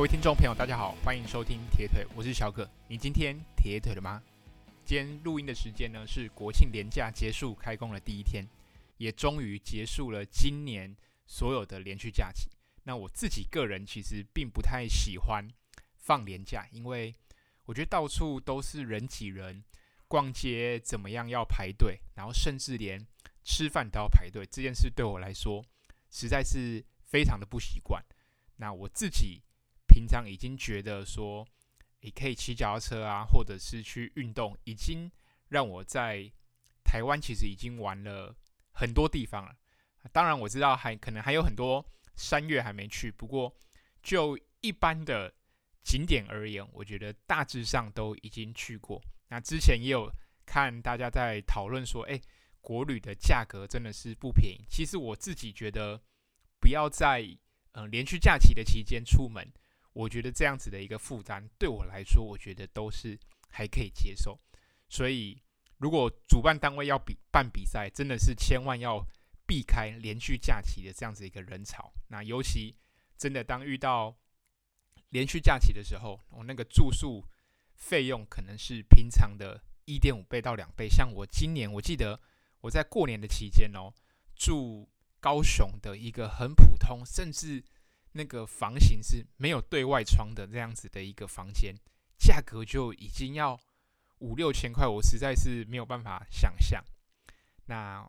各位听众朋友，大家好，欢迎收听铁腿，我是小可。你今天铁腿了吗？今天录音的时间呢是国庆连假结束开工的第一天，也终于结束了今年所有的连续假期。那我自己个人其实并不太喜欢放连假，因为我觉得到处都是人挤人，逛街怎么样要排队，然后甚至连吃饭都要排队，这件事对我来说实在是非常的不习惯。那我自己。平常已经觉得说，你可以骑脚踏车啊，或者是去运动，已经让我在台湾其实已经玩了很多地方了。当然我知道还可能还有很多山岳还没去，不过就一般的景点而言，我觉得大致上都已经去过。那之前也有看大家在讨论说，诶，国旅的价格真的是不便宜。其实我自己觉得，不要在嗯、连续假期的期间出门。我觉得这样子的一个负担对我来说，我觉得都是还可以接受。所以，如果主办单位要比办比赛，真的是千万要避开连续假期的这样子一个人潮。那尤其真的当遇到连续假期的时候，我那个住宿费用可能是平常的一点五倍到两倍。像我今年，我记得我在过年的期间哦，住高雄的一个很普通，甚至。那个房型是没有对外窗的这样子的一个房间，价格就已经要五六千块，我实在是没有办法想象。那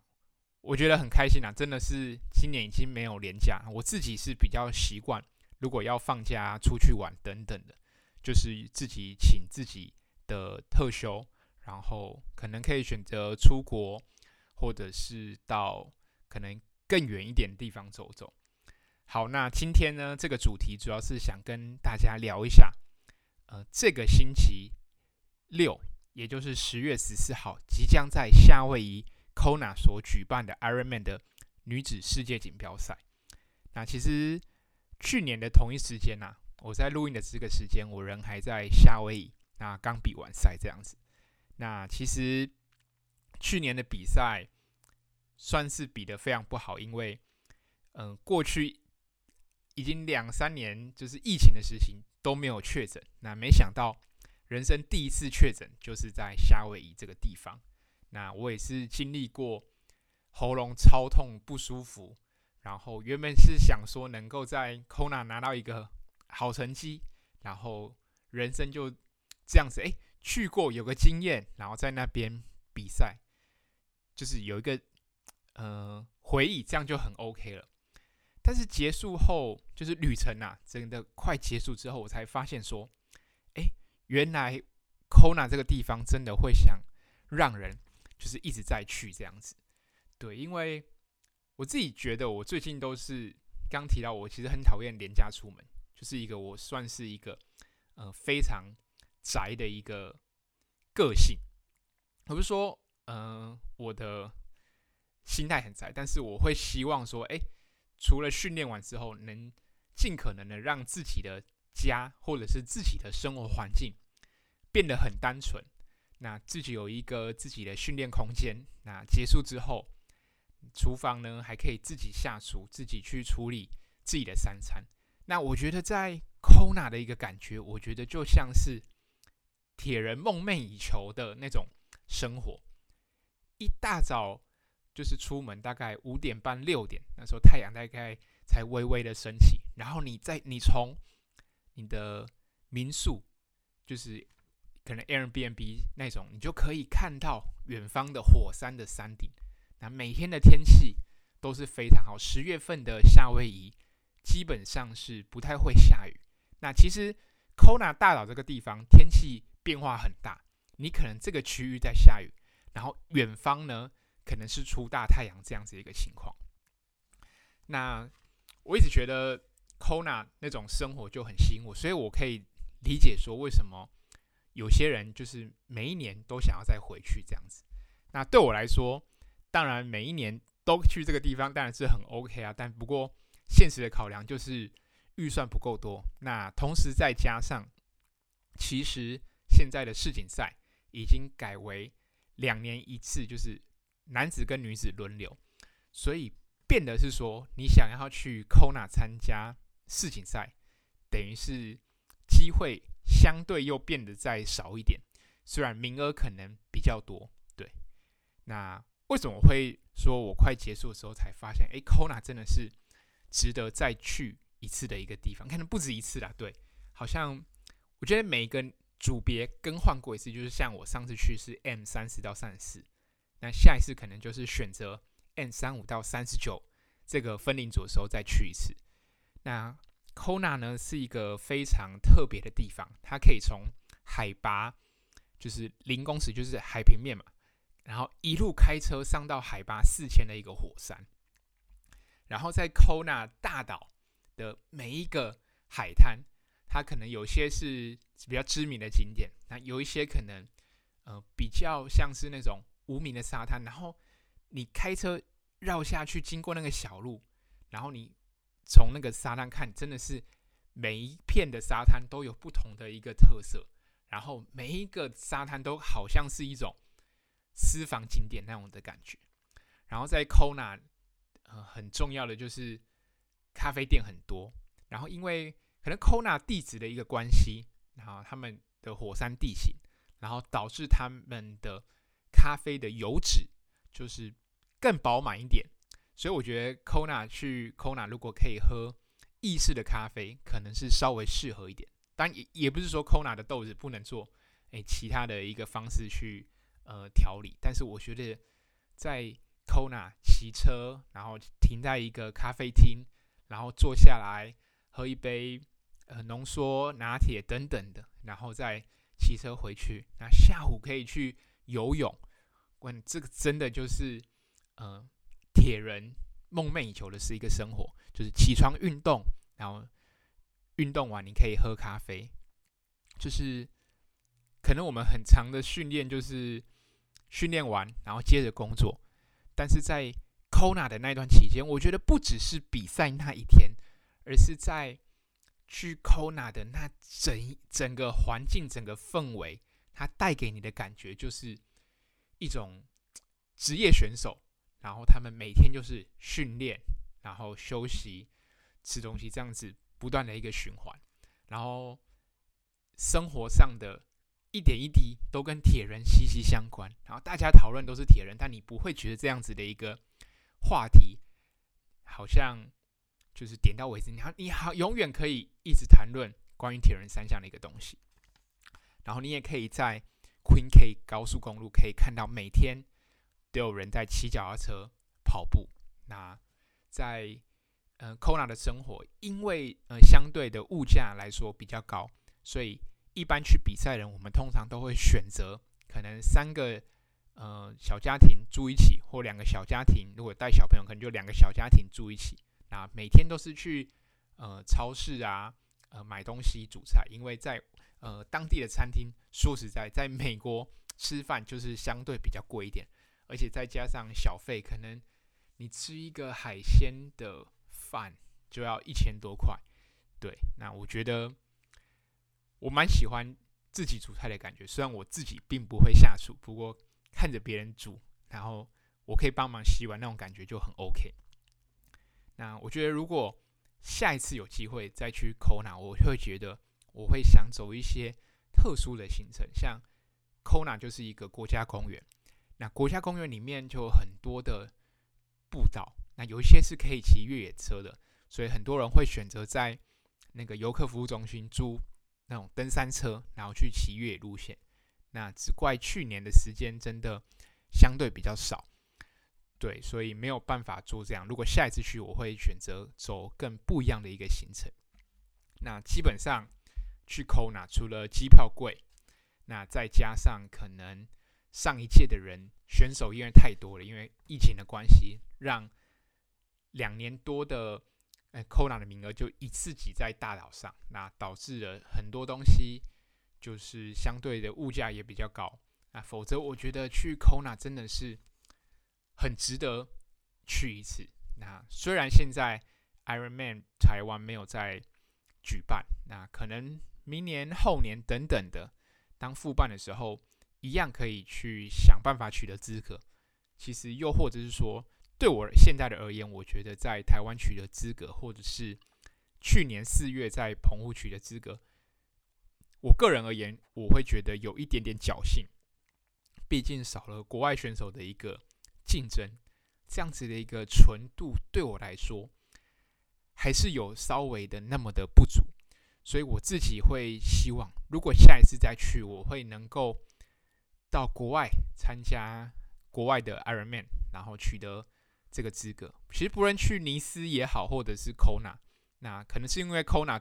我觉得很开心啊，真的是今年已经没有连假，我自己是比较习惯，如果要放假出去玩等等的，就是自己请自己的特休，然后可能可以选择出国，或者是到可能更远一点地方走走。好，那今天呢，这个主题主要是想跟大家聊一下，呃，这个星期六，也就是十月十四号，即将在夏威夷 Kona 所举办的 Ironman 的女子世界锦标赛。那其实去年的同一时间呐、啊，我在录音的这个时间，我人还在夏威夷，那刚比完赛这样子。那其实去年的比赛算是比得非常不好，因为嗯、呃，过去。已经两三年，就是疫情的事情都没有确诊。那没想到，人生第一次确诊就是在夏威夷这个地方。那我也是经历过喉咙超痛不舒服，然后原本是想说能够在 Kona 拿到一个好成绩，然后人生就这样子，哎，去过有个经验，然后在那边比赛，就是有一个呃回忆，这样就很 OK 了。但是结束后，就是旅程啊，真的快结束之后，我才发现说，哎，原来 Kona 这个地方真的会想让人就是一直在去这样子。对，因为我自己觉得，我最近都是刚提到，我其实很讨厌廉价出门，就是一个我算是一个呃非常宅的一个个性。我不是说，嗯、我的心态很宅，但是我会希望说，哎。除了训练完之后，能尽可能的让自己的家或者是自己的生活环境变得很单纯，那自己有一个自己的训练空间。那结束之后，厨房呢还可以自己下厨，自己去处理自己的三餐。那我觉得在 Kona 的一个感觉，我觉得就像是铁人梦寐以求的那种生活，一大早。就是出门大概五点半六点，那时候太阳大概才微微的升起，然后你在你从你的民宿，就是可能 Airbnb 那种，你就可以看到远方的火山的山顶。那每天的天气都是非常好，十月份的夏威夷基本上是不太会下雨。那其实 Kona 大岛这个地方天气变化很大，你可能这个区域在下雨，然后远方呢，可能是出大太阳这样子一个情况。那我一直觉得 Kona 那种生活就很吸引我，所以我可以理解说为什么有些人就是每一年都想要再回去这样子。那对我来说，当然每一年都去这个地方当然是很 OK 啊，但不过现实的考量就是预算不够多。那同时再加上，其实现在的世锦赛已经改为两年一次，就是。男子跟女子轮流，所以变的是说，你想要去 Kona 参加世锦赛，等于是机会相对又变得再少一点，虽然名额可能比较多。对，那为什么会说我快结束的时候才发现，哎，Kona 真的是值得再去一次的一个地方？可能不止一次啦。对，好像我觉得每个组别更换过一次，就是像我上次去是 M 三十到三十四，那下一次可能就是选择 N 三五到三十九这个分龄组的时候再去一次。那 Kona 呢是一个非常特别的地方，它可以从海拔就是零公尺，就是海平面嘛，然后一路开车上到海拔四千的一个火山，然后在 Kona 大岛的每一个海滩，它可能有些是比较知名的景点，那有一些可能呃比较像是那种无名的沙滩，然后你开车绕下去，经过那个小路，然后你。从那个沙滩看，真的是每一片的沙滩都有不同的一个特色，然后每一个沙滩都好像是一种私房景点那种的感觉。然后在 Kona，呃，很重要的就是咖啡店很多。然后因为可能 Kona 地质的一个关系，然后他们的火山地形，然后导致他们的咖啡的油脂就是更饱满一点。所以我觉得 Kona 去 Kona 如果可以喝意式的咖啡，可能是稍微适合一点。但也也不是说 Kona 的豆子不能做，诶其他的一个方式去呃调理。但是我觉得在 Kona 骑车，然后停在一个咖啡厅，然后坐下来喝一杯呃浓缩拿铁等等的，然后再骑车回去。那下午可以去游泳，问这个真的就是呃。铁人梦寐以求的是一个生活，就是起床运动，然后运动完你可以喝咖啡。就是可能我们很长的训练，就是训练完然后接着工作。但是在 Kona 的那段期间，我觉得不只是比赛那一天，而是在去 Kona 的那整整个环境、整个氛围，它带给你的感觉就是一种职业选手。然后他们每天就是训练，然后休息、吃东西，这样子不断的一个循环。然后生活上的一点一滴都跟铁人息息相关。然后大家讨论都是铁人，但你不会觉得这样子的一个话题好像就是点到为止。你好，你好，永远可以一直谈论关于铁人三项的一个东西。然后你也可以在 Queen K 高速公路可以看到每天。都有人在骑脚踏车、跑步。那在呃 Kona 的生活，因为呃相对的物价来说比较高，所以一般去比赛人，我们通常都会选择可能三个呃小家庭住一起，或两个小家庭，如果带小朋友，可能就两个小家庭住一起。那每天都是去呃超市啊，呃买东西煮菜，因为在呃当地的餐厅，说实在，在美国吃饭就是相对比较贵一点。而且再加上小费，可能你吃一个海鲜的饭就要一千多块。对，那我觉得我蛮喜欢自己煮菜的感觉。虽然我自己并不会下厨，不过看着别人煮，然后我可以帮忙洗碗，那种感觉就很 OK。那我觉得如果下一次有机会再去 Kona，我会觉得我会想走一些特殊的行程，像 Kona 就是一个国家公园。那国家公园里面就有很多的步道，那有一些是可以骑越野车的，所以很多人会选择在那个游客服务中心租那种登山车，然后去骑越野路线。那只怪去年的时间真的相对比较少，对，所以没有办法做这样。如果下一次去，我会选择走更不一样的一个行程。那基本上去 Kona 除了机票贵，那再加上可能。上一届的人选手因为太多了，因为疫情的关系，让两年多的呃 Kona 的名额就一次挤在大岛上，那导致了很多东西就是相对的物价也比较高啊。否则我觉得去 Kona 真的是很值得去一次。那虽然现在 Ironman 台湾没有在举办，那可能明年后年等等的当复办的时候。一样可以去想办法取得资格。其实又或者是说，对我现在的而言，我觉得在台湾取得资格，或者是去年四月在澎湖取得资格，我个人而言，我会觉得有一点点侥幸，毕竟少了国外选手的一个竞争，这样子的一个纯度对我来说，还是有稍微的那么的不足，所以我自己会希望，如果下一次再去，我会能够到国外参加国外的 Ironman，然后取得这个资格。其实不论去尼斯也好，或者是 Kona，那可能是因为 Kona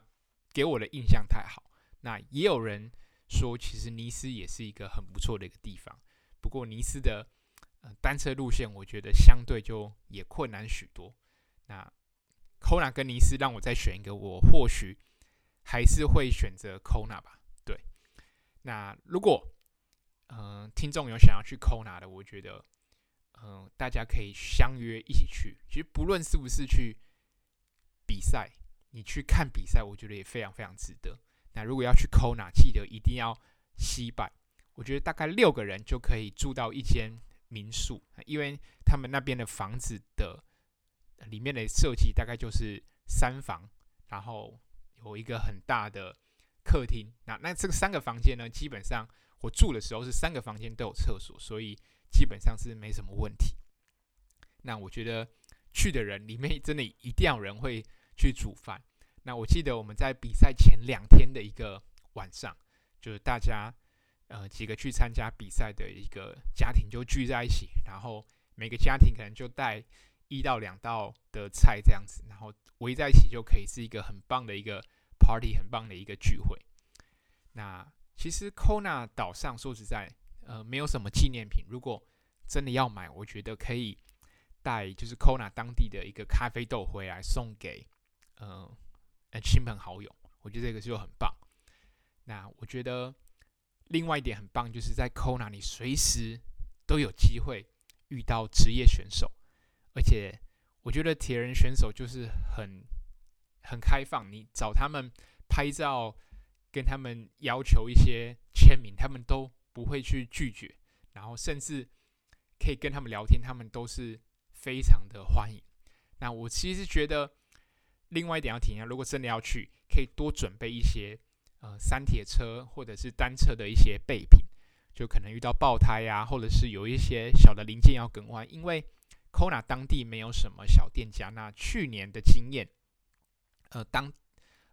给我的印象太好。那也有人说，其实尼斯也是一个很不错的一个地方。不过尼斯的呃单车路线，我觉得相对就也困难许多。那 Kona 跟尼斯让我再选一个，我或许还是会选择 Kona 吧。对，那如果嗯、呃、听众有想要去 Kona 的，我觉得嗯、大家可以相约一起去。其实不论是不是去比赛，你去看比赛，我觉得也非常非常值得。那如果要去 Kona，记得一定要携伴。我觉得大概六个人就可以住到一间民宿，因为他们那边的房子的。里面的设计大概就是三房，然后有一个很大的客厅。那那这个三个房间呢，基本上我住的时候是三个房间都有厕所，所以基本上是没什么问题。那我觉得去的人里面真的一定要有人会去煮饭。那我记得我们在比赛前两天的一个晚上，就是大家呃几个去参加比赛的一个家庭就聚在一起，然后每个家庭可能就带。一到两道的菜这样子，然后围在一起就可以是一个很棒的一个 party，很棒的一个聚会。那其实 Kona 岛上说实在，呃，没有什么纪念品。如果真的要买，我觉得可以带就是 Kona 当地的一个咖啡豆回来送给呃亲朋好友。我觉得这个就很棒。那我觉得另外一点很棒，就是在 Kona 你随时都有机会遇到职业选手。而且我觉得铁人选手就是很很开放，你找他们拍照，跟他们要求一些签名，他们都不会去拒绝，然后甚至可以跟他们聊天，他们都是非常的欢迎。那我其实觉得另外一点要提一下，如果真的要去，可以多准备一些呃三铁车或者是单车的一些备品，就可能遇到爆胎呀、或者是有一些小的零件要更换，因为。Kona 当地没有什么小店家，那去年的经验，呃，当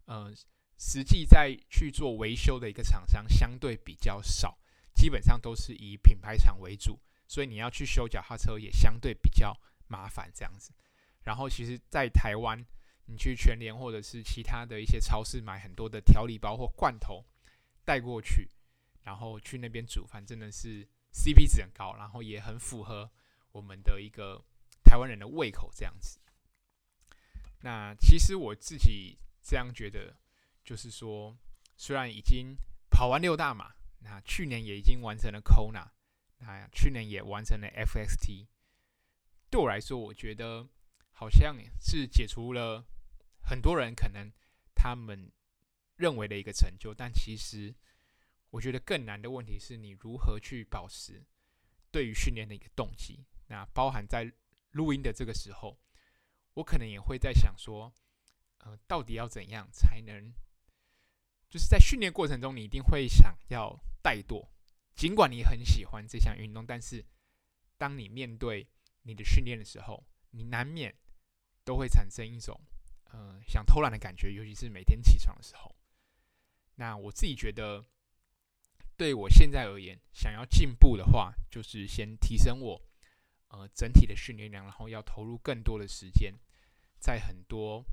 呃实际在去做维修的一个厂商相对比较少，基本上都是以品牌厂为主，所以你要去修脚踏车也相对比较麻烦这样子。然后，其实，在台湾，你去全联或者是其他的一些超市买很多的调理包或罐头带过去，然后去那边煮饭，真的是 CP 值很高，然后也很符合。我们的一个台湾人的胃口这样子，那其实我自己这样觉得，就是说，虽然已经跑完六大马，那去年也已经完成了 Kona，那去年也完成了 FXT，对我来说，我觉得好像是解除了很多人可能他们认为的一个成就，但其实我觉得更难的问题是你如何去保持对于训练的一个动机。那包含在录音的这个时候，我可能也会在想说，呃，到底要怎样才能，就是在训练过程中，你一定会想要怠惰，尽管你很喜欢这项运动，但是当你面对你的训练的时候，你难免都会产生一种，呃，想偷懒的感觉，尤其是每天起床的时候。那我自己觉得，对我现在而言，想要进步的话，就是先提升我。呃，整体的训练量，然后要投入更多的时间，在很多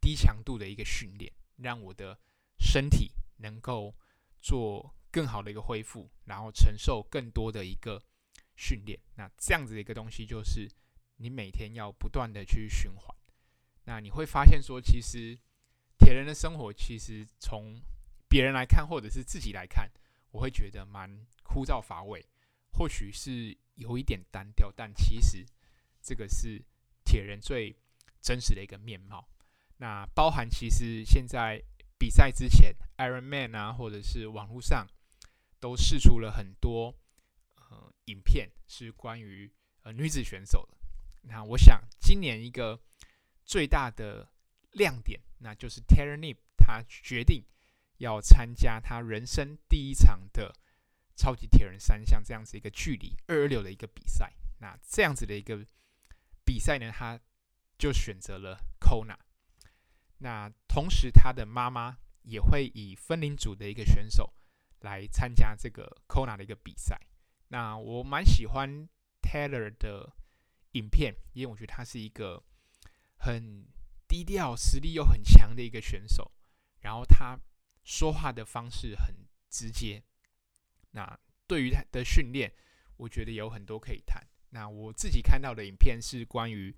低强度的一个训练，让我的身体能够做更好的一个恢复，然后承受更多的一个训练。那这样子的一个东西，就是你每天要不断的去循环。那你会发现说，其实铁人的生活，其实从别人来看，或者是自己来看，我会觉得蛮枯燥乏味。或许是有一点单调，但其实这个是铁人最真实的一个面貌。那包含其实现在比赛之前，Ironman 啊，或者是网络上都释出了很多呃影片，是关于呃女子选手的。那我想今年一个最大的亮点，那就是 Taryn，他决定要参加他人生第一场的超级铁人三项这样子一个距离二二六的一个比赛。那这样子的一个比赛呢，他就选择了 Kona。那同时，他的妈妈也会以分龄组的一个选手来参加这个 Kona 的一个比赛。那我蛮喜欢 Taylor 的影片，因为我觉得他是一个很低调、实力又很强的一个选手。然后他说话的方式很直接。那对于他的训练，我觉得有很多可以谈。那我自己看到的影片是关于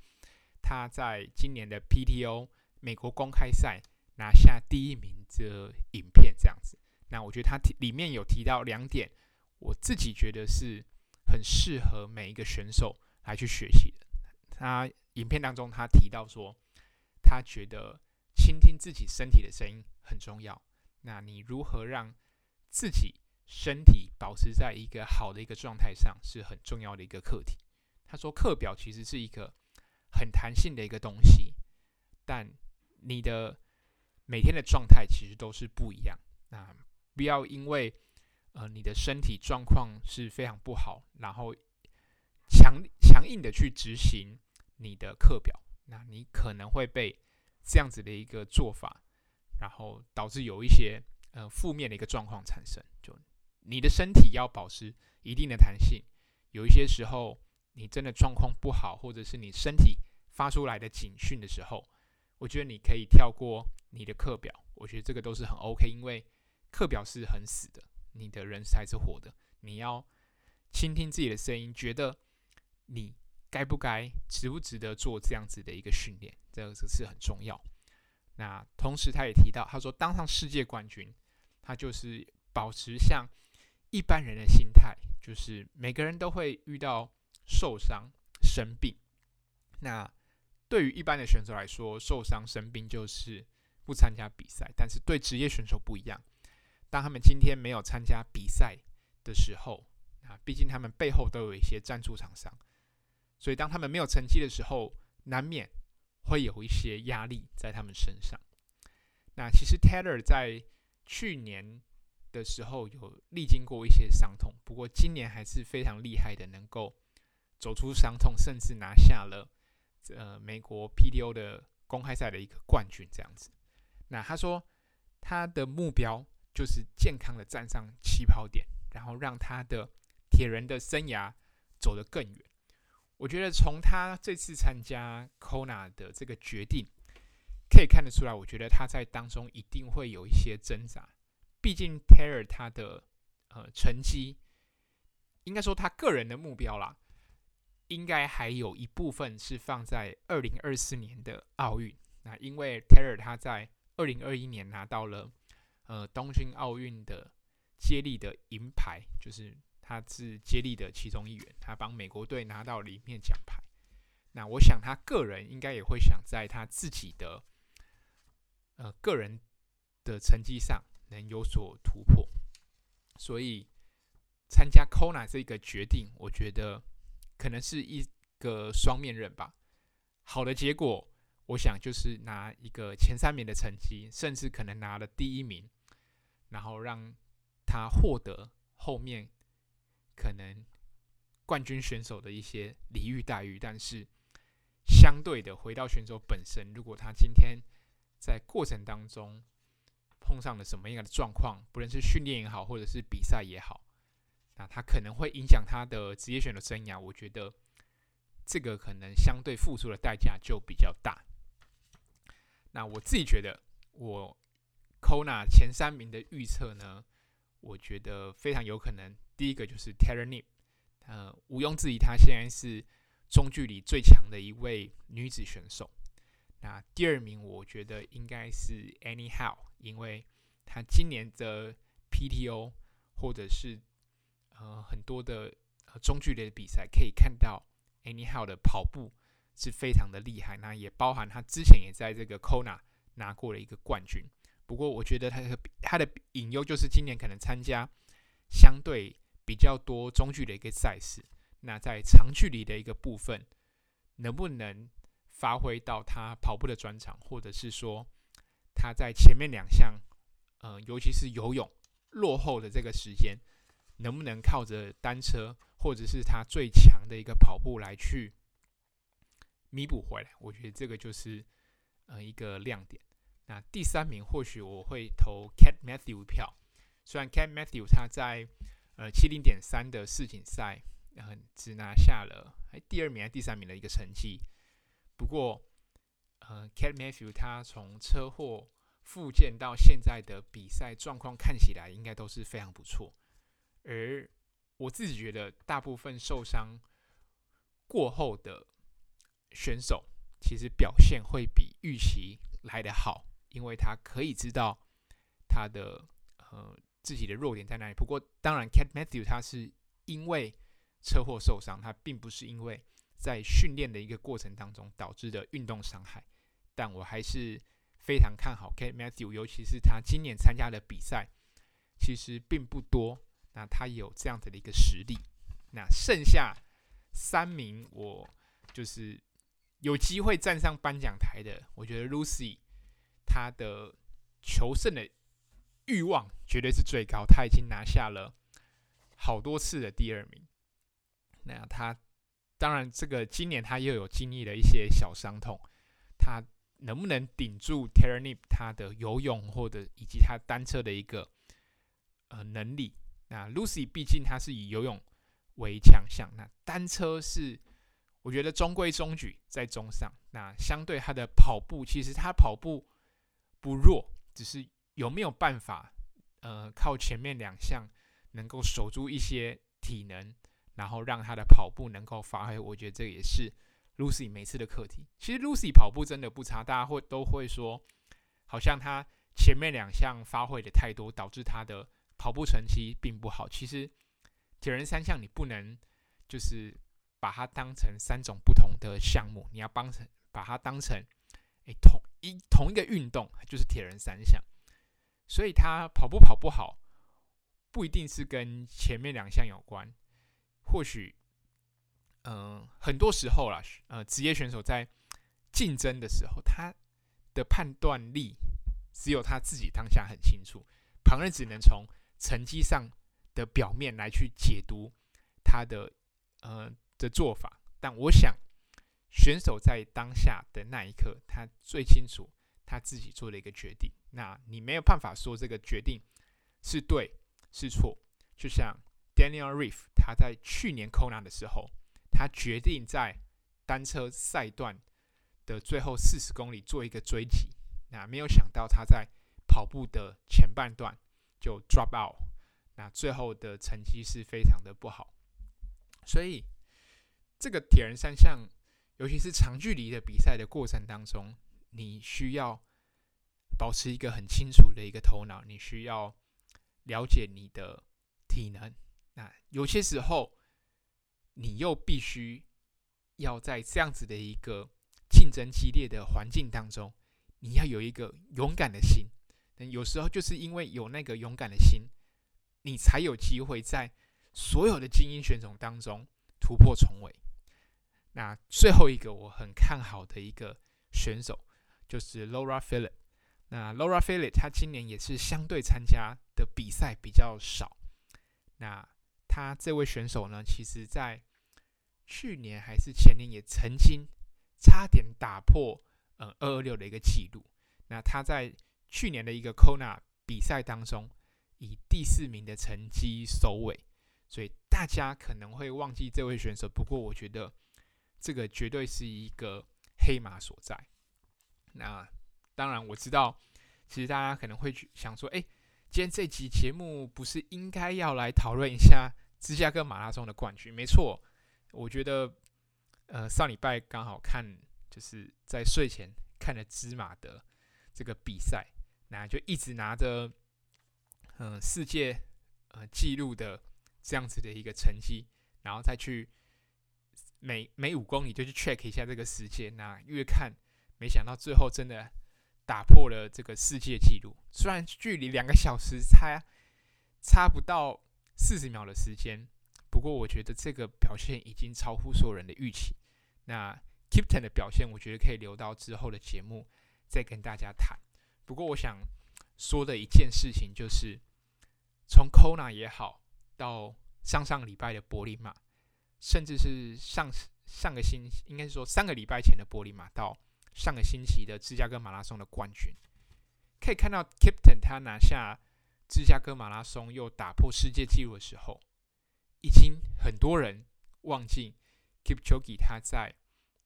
他在今年的 PTO 美国公开赛拿下第一名的影片，这样子。那我觉得他里面有提到两点。我自己觉得是很适合每一个选手来去学习的。他影片当中他提到说，他觉得倾听自己身体的声音很重要。那你如何让自己身体保持在一个好的一个状态上，是很重要的一个课题。他说，课表其实是一个很弹性的一个东西，但你的每天的状态其实都是不一样。那不要因为呃，你的身体状况是非常不好，然后强强硬的去执行你的课表，那你可能会被这样子的一个做法，然后导致有一些呃负面的一个状况产生。就你的身体要保持一定的弹性，有一些时候你真的状况不好，或者是你身体发出来的警讯的时候，我觉得你可以跳过你的课表，我觉得这个都是很 OK，因为课表是很死的。你的人才是活的，你要倾听自己的声音，觉得你该不该、值不值得做这样子的一个训练，这个是很重要。那同时，他也提到，他说当上世界冠军，他就是保持像一般人的心态，就是每个人都会遇到受伤、生病。那对于一般的选手来说，受伤、生病就是不参加比赛，但是对职业选手不一样。当他们今天没有参加比赛的时候，啊，毕竟他们背后都有一些赞助厂商，所以当他们没有成绩的时候，难免会有一些压力在他们身上。那其实 Taylor 在去年的时候有历经过一些伤痛，不过今年还是非常厉害的，能够走出伤痛，甚至拿下了呃美国 P D O 的公开赛的一个冠军这样子。那他说他的目标。就是健康的站上起跑点，然后让他的铁人的生涯走得更远。我觉得从他这次参加 Kona 的这个决定，可以看得出来，我觉得他在当中一定会有一些挣扎。毕竟 Taylor 他的呃成绩，应该说他个人的目标啦，应该还有一部分是放在二零二四年的奥运。那因为 Taylor 他在二零二一年拿到了。呃，东京奥运的接力的银牌，就是他是接力的其中一员，他帮美国队拿到了一面奖牌。那我想他个人应该也会想在他自己的呃个人的成绩上能有所突破，所以参加 Kona 这个决定，我觉得可能是一个双面刃吧。好的结果，我想就是拿一个前三名的成绩，甚至可能拿了第一名。然后让他获得后面可能冠军选手的一些礼遇待遇，但是相对的，回到选手本身，如果他今天在过程当中碰上了什么样的状况，不论是训练也好，或者是比赛也好，那他可能会影响他的职业选手生涯。我觉得这个可能相对付出的代价就比较大。那我自己觉得我。Kona 前三名的预测呢，我觉得非常有可能。第一个就是 Taylor Knibb，呃，毋庸置疑，她现在是中距离最强的一位女子选手。那第二名，我觉得应该是 Anyhow，因为他今年的 PTO 或者是呃很多的中距离的比赛，可以看到 Anyhow 的跑步是非常的厉害。那也包含他之前也在这个 Kona 拿过了一个冠军。不过，我觉得他的他的隐忧就是今年可能参加相对比较多中距离的一个赛事，那在长距离的一个部分，能不能发挥到他跑步的专长，或者是说他在前面两项，呃，尤其是游泳落后的这个时间，能不能靠着单车或者是他最强的一个跑步来去弥补回来？我觉得这个就是呃一个亮点。那第三名或许我会投 Cat Matthew 票，虽然 Cat Matthew 他在呃七零点三的世锦赛，呃，只拿下了哎第二名还是第三名的一个成绩。不过，呃，Cat Matthew 他从车祸复健到现在的比赛状况看起来应该都是非常不错。而我自己觉得，大部分受伤过后的选手，其实表现会比预期来得好，因为他可以知道他的呃自己的弱点在哪里。不过，当然，Cat Matthew 他是因为车祸受伤，他并不是因为。在训练的一个过程当中导致的运动伤害，但我还是非常看好 Cat Matthew，尤其是他今年参加的比赛其实并不多，那他有这样子的一个实力。那剩下三名，我就是有机会站上颁奖台的，我觉得 Lucy 他的求胜的欲望绝对是最高，他已经拿下了好多次的第二名。那他。当然，这个今年他又有经历了一些小伤痛，他能不能顶住 Tara Nip 他的游泳或者以及他单车的一个呃能力？那 Lucy 毕竟他是以游泳为强项，那单车是我觉得中规中矩，在中上。那相对他的跑步，其实他跑步不弱，只是有没有办法呃靠前面两项能够守住一些体能。然后让他的跑步能够发挥，我觉得这也是 Lucy 每次的课题。其实 Lucy 跑步真的不差，大家会都会说，好像他前面两项发挥的太多，导致他的跑步成绩并不好。其实铁人三项你不能就是把它当成三种不同的项目，你要帮成把它当成诶同一同一个运动，就是铁人三项。所以他跑步跑不好，不一定是跟前面两项有关。或许，嗯、很多时候啦，呃，职业选手在竞争的时候，他的判断力只有他自己当下很清楚，旁人只能从成绩上的表面来去解读他的呃的做法。但我想，选手在当下的那一刻，他最清楚他自己做的一个决定。那你没有办法说这个决定是对是错，就像。Daniel Ryf 他在去年 Kona 的时候，他决定在单车赛段的最后四十公里做一个追击。那没有想到他在跑步的前半段就 drop out，那最后的成绩是非常的不好。所以这个铁人三项，尤其是长距离的比赛的过程当中，你需要保持一个很清楚的一个头脑，你需要了解你的体能。那有些时候，你又必须要在这样子的一个竞争激烈的环境当中，你要有一个勇敢的心。那有时候就是因为有那个勇敢的心，你才有机会在所有的精英选手当中突破重围。那最后一个我很看好的一个选手就是 Laura Philip。那 Laura Philip 她今年也是相对参加的比赛比较少。那他这位选手呢，其实在去年还是前年也曾经差点打破呃二二六的一个记录。那他在去年的一个 Kona 比赛当中，以第四名的成绩收尾，所以大家可能会忘记这位选手。不过我觉得这个绝对是一个黑马所在。那当然我知道，其实大家可能会去想说，哎。今天这集节目不是应该要来讨论一下芝加哥马拉松的冠军？没错，我觉得，呃，上礼拜刚好看，就是在睡前看了芝马的这个比赛，那就一直拿着，嗯、世界呃纪录的这样子的一个成绩，然后再去每每五公里就去 check 一下这个时间，那越看，没想到最后真的。打破了这个世界纪录，虽然距离两个小时差差不到四十秒的时间，不过我觉得这个表现已经超乎所有人的预期。那 Kipton 的表现，我觉得可以留到之后的节目再跟大家谈。不过，我想说的一件事情就是，从 Kona 也好，到上上礼拜的柏林马，甚至是上上个星，应该是说三个礼拜前的柏林马，到上个星期的芝加哥马拉松的冠军，可以看到 Kipton 他拿下芝加哥马拉松又打破世界纪录的时候，已经很多人忘记 Kipchoge 他在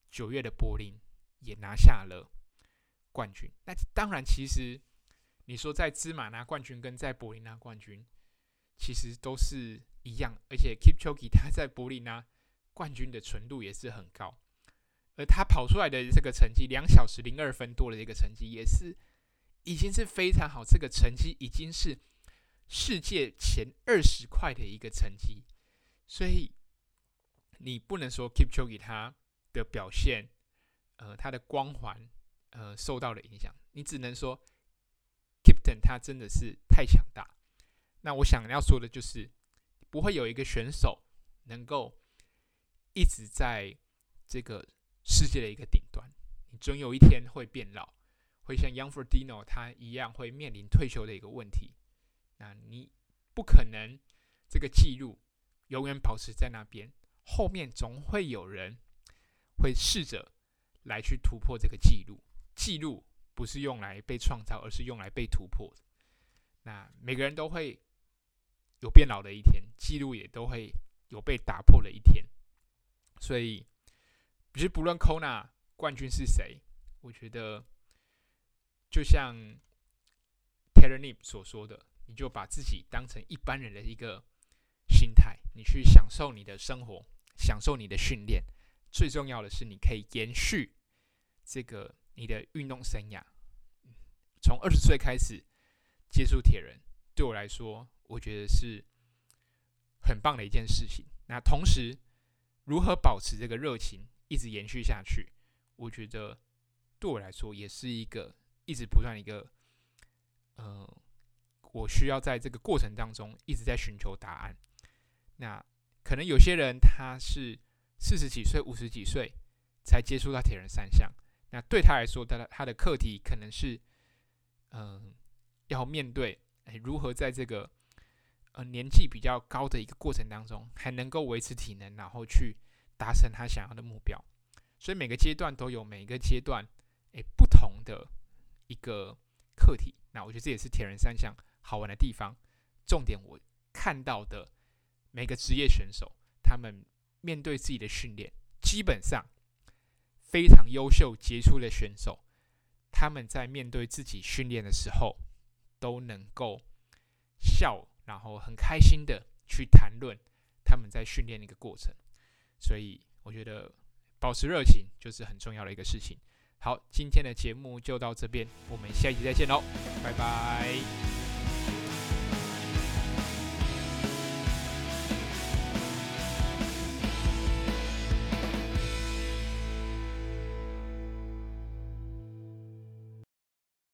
九月的柏林也拿下了冠军。那当然，其实你说在芝马拿冠军跟在柏林拿冠军，其实都是一样。而且 Kipchoge 他在柏林拿冠军的纯度也是很高，而他跑出来的这个成绩两小时零二分多的这个成绩，也是已经是非常好。这个成绩已经是世界前二十块的一个成绩，所以你不能说 Kipchoge 他的表现，呃，他的光环，呃，受到了影响。你只能说，Kipton 他真的是太强大。那我想要说的就是，不会有一个选手能够一直在这个世界的一个顶端。你总有一天会变老，会像 Youngferdino 他一样会面临退休的一个问题。那你不可能这个记录永远保持在那边，后面总会有人。会试着来去突破这个记录，记录不是用来被创造，而是用来被突破的。那每个人都会有变老的一天，记录也都会有被打破的一天。所以，其实不论 Kona 冠军是谁，我觉得就像 Terenib 所说的，你就把自己当成一般人的一个心态，你去享受你的生活，享受你的训练。最重要的是，你可以延续这个你的运动生涯。从二十岁开始接触铁人，对我来说，我觉得是很棒的一件事情。那同时，如何保持这个热情一直延续下去，我觉得对我来说也是一个一直不断一个，呃，我需要在这个过程当中一直在寻求答案。那可能有些人他是。四十几岁、五十几岁才接触到铁人三项，那对他来说，他的他的课题可能是，嗯、要面对如何在这个呃年纪比较高的一个过程当中，还能够维持体能，然后去达成他想要的目标。所以每个阶段都有每个阶段诶不同的一个课题。那我觉得这也是铁人三项好玩的地方。重点我看到的每个职业选手他们。面对自己的训练，基本上非常优秀杰出的选手，他们在面对自己训练的时候，都能够笑，然后很开心的去谈论他们在训练的一个过程。所以，我觉得保持热情就是很重要的一个事情。好，今天的节目就到这边，我们下一集再见喽，拜拜。